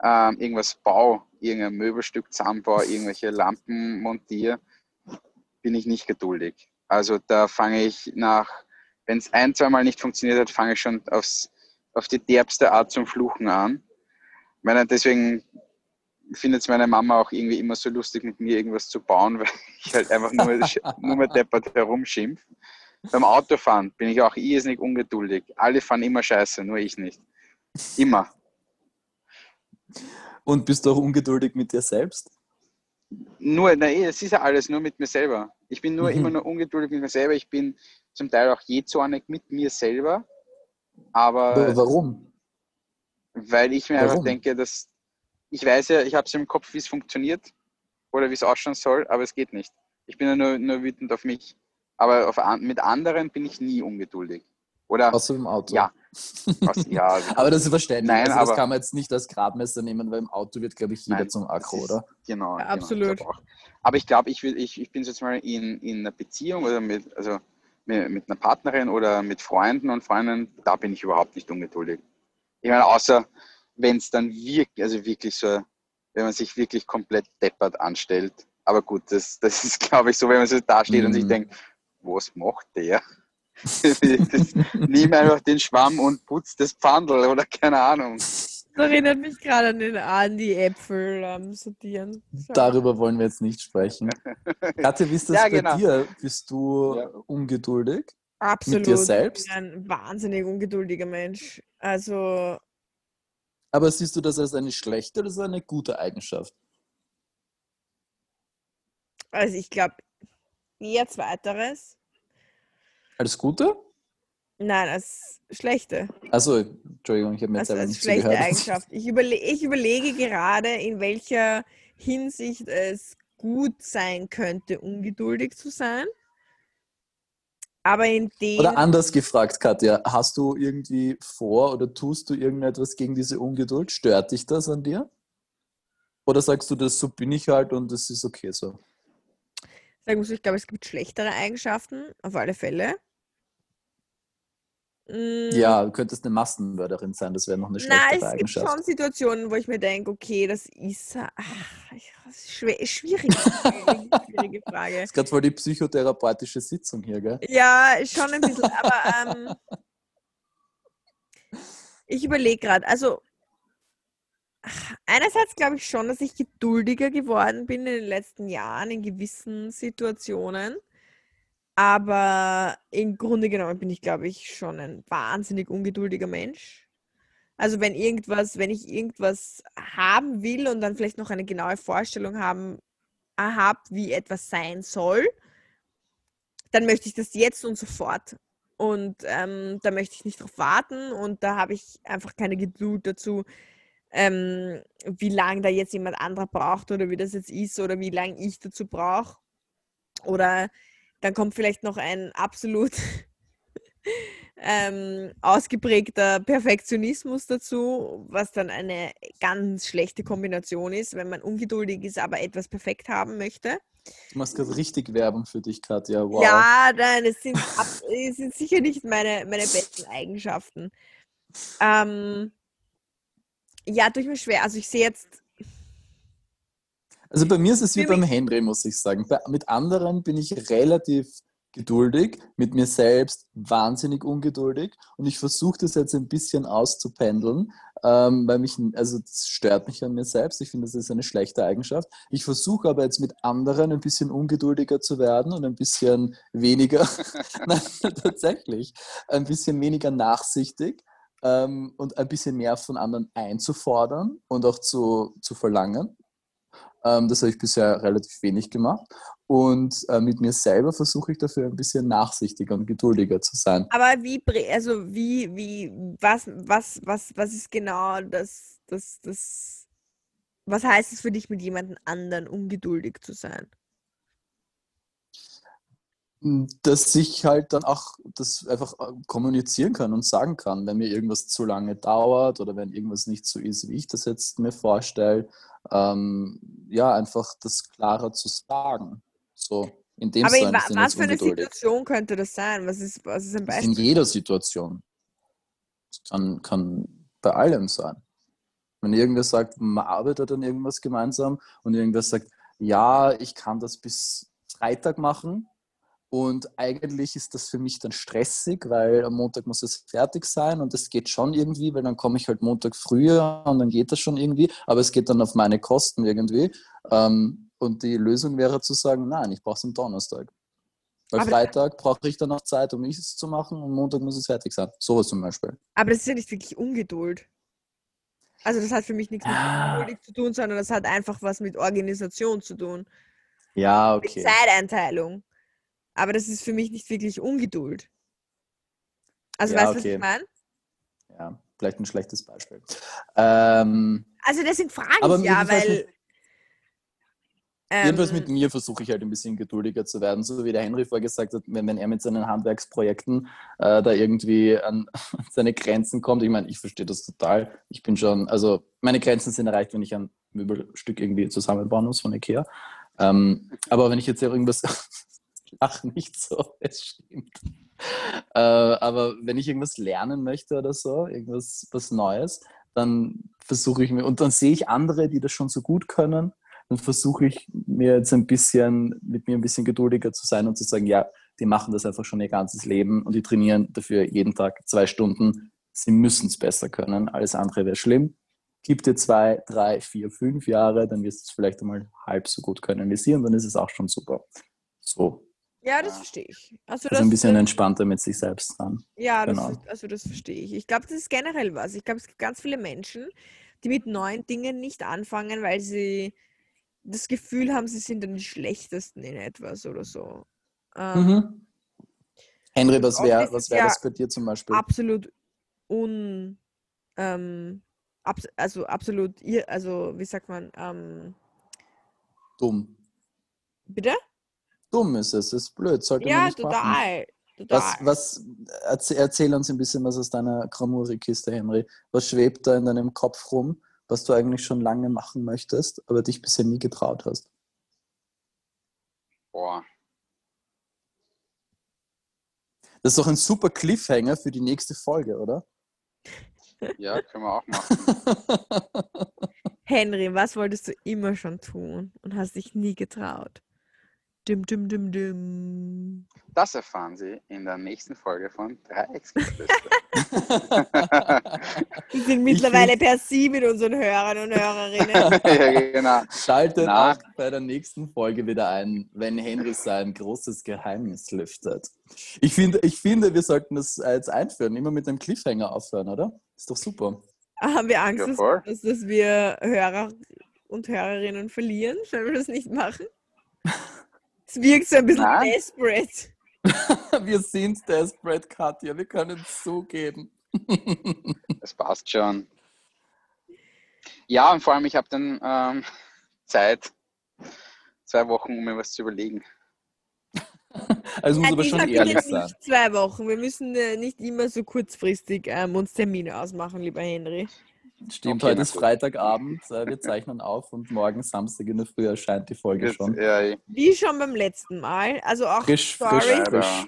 ähm, irgendwas baue, irgendein Möbelstück zusammenbaue, irgendwelche Lampen montiere, bin ich nicht geduldig. Also da fange ich nach, wenn es ein, zweimal nicht funktioniert hat, fange ich schon aufs, auf die derbste Art zum Fluchen an. Ich meine, deswegen findet es meine Mama auch irgendwie immer so lustig, mit mir irgendwas zu bauen, [laughs] weil ich halt einfach nur, nur mehr deppert herumschimpf. Beim Autofahren bin ich auch irrsinnig ungeduldig. Alle fahren immer scheiße, nur ich nicht. Immer. Und bist du auch ungeduldig mit dir selbst? Nur, eh, es ist ja alles nur mit mir selber. Ich bin nur Mhm. immer nur ungeduldig mit mir selber. Ich bin zum Teil auch jähzornig mit mir selber. Aber warum? weil ich mir einfach Warum? denke, dass ich weiß ja, ich habe es im Kopf, wie es funktioniert oder wie es ausschauen soll, aber es geht nicht. Ich bin ja nur, nur wütend auf mich. Aber auf, mit anderen bin ich nie ungeduldig. Oder Außer im Auto. Ja. aus, ja, also, [laughs] Aber das ist verständlich. Nein, also das aber- kann man jetzt nicht als Gradmesser nehmen, weil im Auto wird, glaube ich, jeder Nein, zum Akku, ist- oder? Genau, Ja, genau, absolut. ich glaub auch. Aber ich glaube, ich, will- ich, ich bin jetzt mal in, in einer Beziehung oder mit, also mit, mit einer Partnerin oder mit Freunden und Freundinnen, da bin ich überhaupt nicht ungeduldig. Ich meine, außer wenn es dann wirklich, also wirklich so, wenn man sich wirklich komplett deppert anstellt. Aber gut, das, das ist, glaube ich, so, wenn man so da steht und sich Mhm. denkt, was macht der? [laughs] nimm einfach den Schwamm und putz das Pfandl oder keine Ahnung. Das erinnert mich gerade an den an die Äpfel ähm, sortieren. So. Darüber wollen wir jetzt nicht sprechen. [laughs] Katja, wie ist das Ja, bei genau. dir? Bist du Ja. ungeduldig? Absolut. dir selbst? Ich bin ein wahnsinnig ungeduldiger Mensch. Also, Aber siehst du das als eine schlechte oder als eine gute Eigenschaft? also ich glaube, eher zweiteres. Als gute? Nein, als schlechte. Also, Entschuldigung, ich habe mir jetzt Als, als nicht schlechte zugehört. Eigenschaft. Ich, überle ich überlege gerade, in welcher Hinsicht es gut sein könnte, ungeduldig zu sein. Aber in dem. Oder anders gefragt, Katja, hast du irgendwie vor oder tust du irgendetwas gegen diese Ungeduld? Stört dich das an dir? Oder sagst du, das so bin ich halt und das ist okay so? Sagen muss, ich glaube, es gibt schlechtere Eigenschaften, auf alle Fälle. Mm, Ja, du könntest eine Massenmörderin sein, das wäre noch eine Nein, schlechtere es gibt schon Situationen, wo ich mir denke, okay, das ist. Ach, ich- das ist schwer, schwierig, [laughs] schwierige, Frage. Das ist gerade voll die psychotherapeutische Sitzung hier, gell? Ja, schon ein bisschen, aber ähm, [laughs] ich überlege gerade, also einerseits glaube ich schon, dass ich geduldiger geworden bin in den letzten Jahren in gewissen Situationen, aber im Grunde genommen bin ich, glaube ich, schon ein wahnsinnig ungeduldiger Mensch. Also wenn irgendwas, wenn ich irgendwas haben will und dann vielleicht noch eine genaue Vorstellung haben, habe, wie etwas sein soll, dann möchte ich das jetzt und sofort. Und ähm, da möchte ich nicht drauf warten und da habe ich einfach keine Geduld dazu, ähm, wie lange da jetzt jemand anderer braucht oder wie das jetzt ist oder wie lange ich dazu brauche. Oder dann kommt vielleicht noch ein absolut [laughs] ähm, ausgeprägter Perfektionismus dazu, was dann eine ganz schlechte Kombination ist, wenn man ungeduldig ist, aber etwas perfekt haben möchte. Du machst gerade richtig Werbung für dich, Katja. Wow. Ja, nein, es sind, sind sicher nicht meine, meine besten Eigenschaften. Ähm, ja, tue ich mir schwer. Also ich sehe jetzt, Also bei mir ist es wie beim Henry, muss ich sagen. Bei, mit anderen bin ich relativ geduldig, mit mir selbst wahnsinnig ungeduldig und ich versuche das jetzt ein bisschen auszupendeln, ähm, weil mich, also das stört mich an mir selbst. Ich finde, das ist eine schlechte Eigenschaft. Ich versuche aber jetzt mit anderen ein bisschen ungeduldiger zu werden und ein bisschen weniger, [laughs] nein, tatsächlich, ein bisschen weniger nachsichtig ähm, und ein bisschen mehr von anderen einzufordern und auch zu, zu verlangen. Ähm, das habe ich bisher relativ wenig gemacht. Und äh, mit mir selber versuche ich dafür ein bisschen nachsichtiger und geduldiger zu sein. aber wie, also wie, wie, was, was, was, was ist genau das, das, das, was heißt es für dich, mit jemandem anderen ungeduldig zu sein? Dass ich halt dann auch das einfach äh, kommunizieren kann und sagen kann, wenn mir irgendwas zu lange dauert oder wenn irgendwas nicht so ist, wie ich das jetzt mir vorstelle. Ähm, ja, einfach das klarer zu sagen. So, in dem Aber in Sinne sind was für eine. Situation könnte das sein? Was ist, was ist ein In Beispiel? jeder Situation. Das kann, kann bei allem sein. Wenn irgendwer sagt, man arbeitet an irgendwas gemeinsam und irgendwer sagt, ja, ich kann das bis Freitag machen und eigentlich ist das für mich dann stressig, weil am Montag muss es fertig sein und es geht schon irgendwie, weil dann komme ich halt Montag früher und dann geht das schon irgendwie, aber es geht dann auf meine Kosten irgendwie. Ähm, und die Lösung wäre zu sagen, nein, ich brauche es am Donnerstag. Weil Aber- Freitag brauche ich dann noch Zeit, um es zu machen und Montag muss es fertig sein. Sowas zum Beispiel. Aber das ist ja nicht wirklich Ungeduld. Also das hat für mich nichts mit Ah. Ungeduldig zu tun, sondern das hat einfach was mit Organisation zu tun. Ja, Mit okay. Zeiteinteilung. Aber das ist für mich nicht wirklich Ungeduld. Also Ja, weißt du, was okay. ich meine? Ja, vielleicht ein schlechtes Beispiel. Ähm, Also deswegen frage Aber ich ja, weil. Jedenfalls mit ähm, mir versuche ich halt ein bisschen geduldiger zu werden, so wie der Henry vorgesagt hat, wenn, wenn er mit seinen Handwerksprojekten äh, da irgendwie an [laughs] seine Grenzen kommt. Ich meine, ich verstehe das total. Ich bin schon, also meine Grenzen sind erreicht, wenn ich ein Möbelstück irgendwie zusammenbauen muss von Ikea. Ähm, aber wenn ich jetzt irgendwas, lach nicht so, [laughs] es stimmt. Äh, aber wenn ich irgendwas lernen möchte oder so, irgendwas was Neues, dann versuche ich mir, und dann sehe ich andere, die das schon so gut können, dann versuche ich mir jetzt ein bisschen, mit mir ein bisschen geduldiger zu sein und zu sagen, ja, die machen das einfach schon ihr ganzes Leben und die trainieren dafür jeden Tag zwei Stunden. Sie müssen es besser können. Alles andere wäre schlimm. Gib dir zwei, drei, vier, fünf Jahre, dann wirst du es vielleicht einmal halb so gut können wie sie und dann ist es auch schon super. So. Ja, das Ja. verstehe ich. Also, Also ein bisschen das, entspannter mit sich selbst sein. ja, das, genau. ver- also das verstehe ich. Ich glaube, das ist generell was. Ich glaube, es gibt ganz viele Menschen, die mit neuen Dingen nicht anfangen, weil sie das Gefühl haben, sie sind dann die Schlechtesten in etwas oder so. Ähm, Mhm. Henry, was wäre was wär ja das bei dir zum Beispiel? absolut un, ähm, abs also absolut, also wie sagt man, ähm, Dumm. bitte? Dumm ist es, ist blöd, sollte man Ja, nicht machen. total, total. Was, was, erzähl, erzähl uns ein bisschen was aus deiner Gramuri-Kiste, Henry. Was schwebt da in deinem Kopf rum, was du eigentlich schon lange machen möchtest, aber dich bisher nie getraut hast? Boah. Das ist doch ein super Cliffhanger für die nächste Folge, oder? Ja, können wir auch machen. [laughs] Henry, was wolltest du immer schon tun und hast dich nie getraut? Dim, dim, dim, dim. Das erfahren Sie in der nächsten Folge von Dreiecksgeflüster. [laughs] [laughs] Wir sind mittlerweile per Sie mit unseren Hörern und Hörerinnen. [laughs] ja, genau. Schaltet Na? auch bei der nächsten Folge wieder ein, wenn Henry sein großes Geheimnis lüftet. Ich finde, ich finde, wir sollten das jetzt einführen, immer mit einem Cliffhanger aufhören, oder? Ist doch super. Haben wir Angst, dass, dass wir Hörer und Hörerinnen verlieren, wenn wir das nicht machen? Es wirkt so ein bisschen Nein. desperate. [laughs] Wir sind Desperate Katja, wir können [laughs] es zugeben. Das passt schon. Ja, und vor allem, ich habe dann ähm, Zeit, zwei Wochen, um mir was zu überlegen. [laughs] Also muss Ja, aber schon ehrlich sein. nicht zwei Wochen. Wir müssen äh, nicht immer so kurzfristig ähm, uns Termine ausmachen, lieber Henry. Stimmt, Okay, heute ist. Freitagabend, äh, wir zeichnen auf und morgen Samstag in der Früh erscheint die Folge Jetzt, schon. ja, Wie schon beim letzten Mal. Also auch Frisch, frisch, sorry, frisch.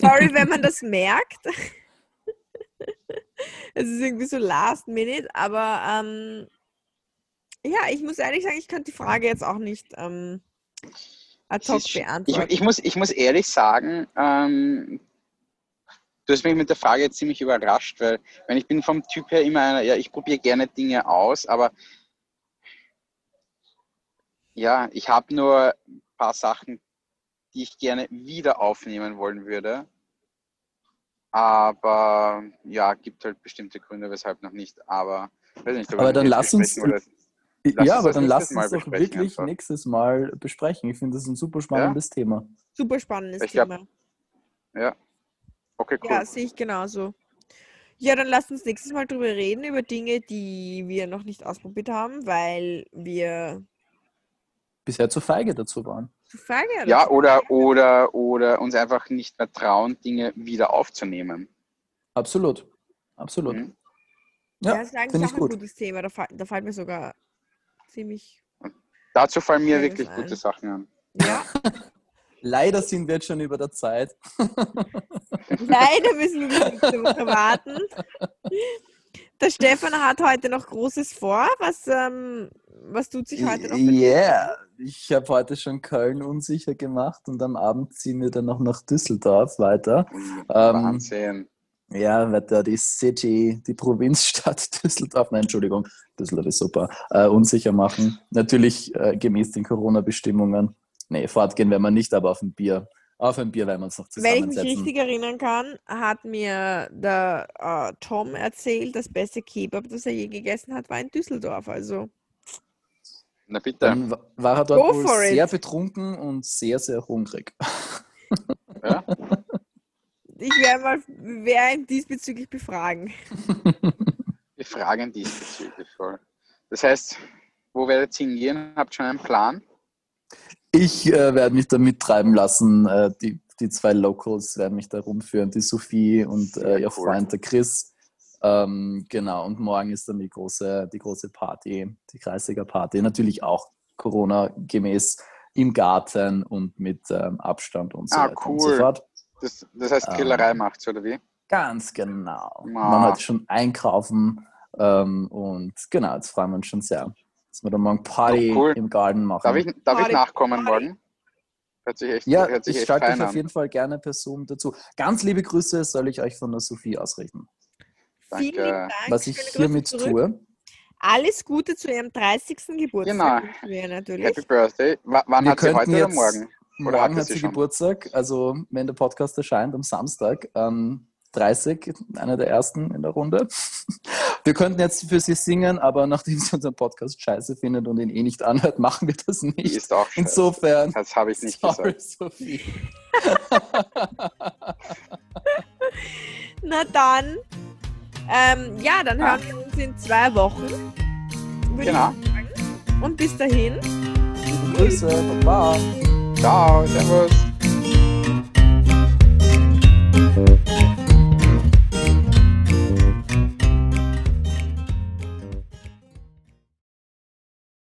sorry, wenn man [laughs] das merkt. Es ist irgendwie so last minute, aber ähm, ja, ich muss ehrlich sagen, ich könnte die Frage jetzt auch nicht ähm, ad hoc sch- ich, beantworten. ich, muss, ich muss ehrlich sagen, ähm, du hast mich mit der Frage jetzt ziemlich überrascht, weil wenn ich bin vom Typ her immer einer, ja, ich probiere gerne Dinge aus, aber ja, ich habe nur ein paar Sachen, die ich gerne wieder aufnehmen wollen würde. Aber ja, gibt halt bestimmte Gründe, weshalb noch nicht. Aber weiß nicht, Aber dann lass uns- oder- Lass ja, uns aber das dann lass Mal uns doch wirklich einfach. nächstes Mal besprechen. Ich finde das ein super spannendes Thema. Super spannendes Ich glaub, Thema. Okay, cool. Ja, sehe ich genauso. Ja, dann lasst uns nächstes Mal drüber reden, über Dinge, die wir noch nicht ausprobiert haben, weil wir Bisher zu feige dazu waren. zu feige Ja, dazu oder, oder, oder uns einfach nicht mehr trauen, Dinge wieder aufzunehmen. Absolut. Absolut. Mhm. Ja, Ja, das ist eigentlich auch ein gut. gutes Thema. Da, da fällt mir sogar ziemlich. Dazu fallen mir Ja, wirklich ein. gute Sachen an. Ja, [laughs] Leider sind wir jetzt schon über der Zeit. [laughs] leider müssen wir bis nächste Woche warten. Der Stefan hat heute noch Großes vor. Was, ähm, was tut sich heute noch? dir? Yeah, ich habe heute schon Köln unsicher gemacht und am Abend ziehen wir dann noch nach Düsseldorf weiter. Ähm, Wahnsinn. Ja, wird da die City, die Provinzstadt [laughs] Düsseldorf, nein, Entschuldigung, Düsseldorf ist super, äh, unsicher machen. Natürlich äh, gemäß den Corona-Bestimmungen. Nee, fortgehen werden wir nicht, aber auf ein Bier. Auf ein Bier werden wir uns noch Wenn ich mich zusammensetzen. richtig erinnern kann, hat mir der äh, Tom erzählt, das beste Kebab, das er je gegessen hat, war in Düsseldorf. Also Na bitte. Dann wa- war er dort wohl sehr betrunken und sehr, sehr hungrig. Ja? ich werde mal wer ihn diesbezüglich befragen. Wir fragen diesbezüglich voll. Das heißt, wo werdet ihr hingehen? Habt ihr schon einen Plan? Ich äh, werde mich da mittreiben lassen. Äh, die, die zwei Locals werden mich da rumführen, die Sophie und äh, ihr cool. Freund der Chris. Ähm, genau, und morgen ist dann die große, die große Party, die Kreisiger Party. Natürlich auch Corona-gemäß im Garten und mit ähm, Abstand und so Ah, weiter und so cool. fort. Das, das heißt, Ähm. Grillerei macht's, oder wie? Ganz genau. Ah. Man hat schon einkaufen ähm, und genau, jetzt freuen wir uns schon sehr, dass wir da morgen Party Oh, cool. im Garten machen. Darf ich, darf ich Party, nachkommen Party. morgen? Hört sich echt, Ja, hört sich ich echt schalte euch auf jeden Fall gerne per Zoom dazu. Ganz liebe Grüße soll ich euch von der Sophie ausrichten. Danke. Vielen Dank. Was ich hiermit tue. alles Gute zu ihrem 30. Geburtstag. Genau. natürlich. Happy Birthday. W wann Wir hat sie heute oder morgen? Oder Morgen hat sie sie schon? Geburtstag, also wenn der Podcast erscheint, am Samstag, ähm, 30, einer der ersten in der Runde. [laughs] Wir könnten jetzt für Sie singen, aber nachdem Sie unseren Podcast scheiße findet und ihn eh nicht anhört, machen wir das nicht. Ist auch scheiße. Insofern. Das habe ich nicht sorry, gesagt. Sophie. Na dann. Ähm, ja, dann hören wir uns in zwei Wochen. Genau. Und bis dahin. Grüße. Baba. Ciao. Servus.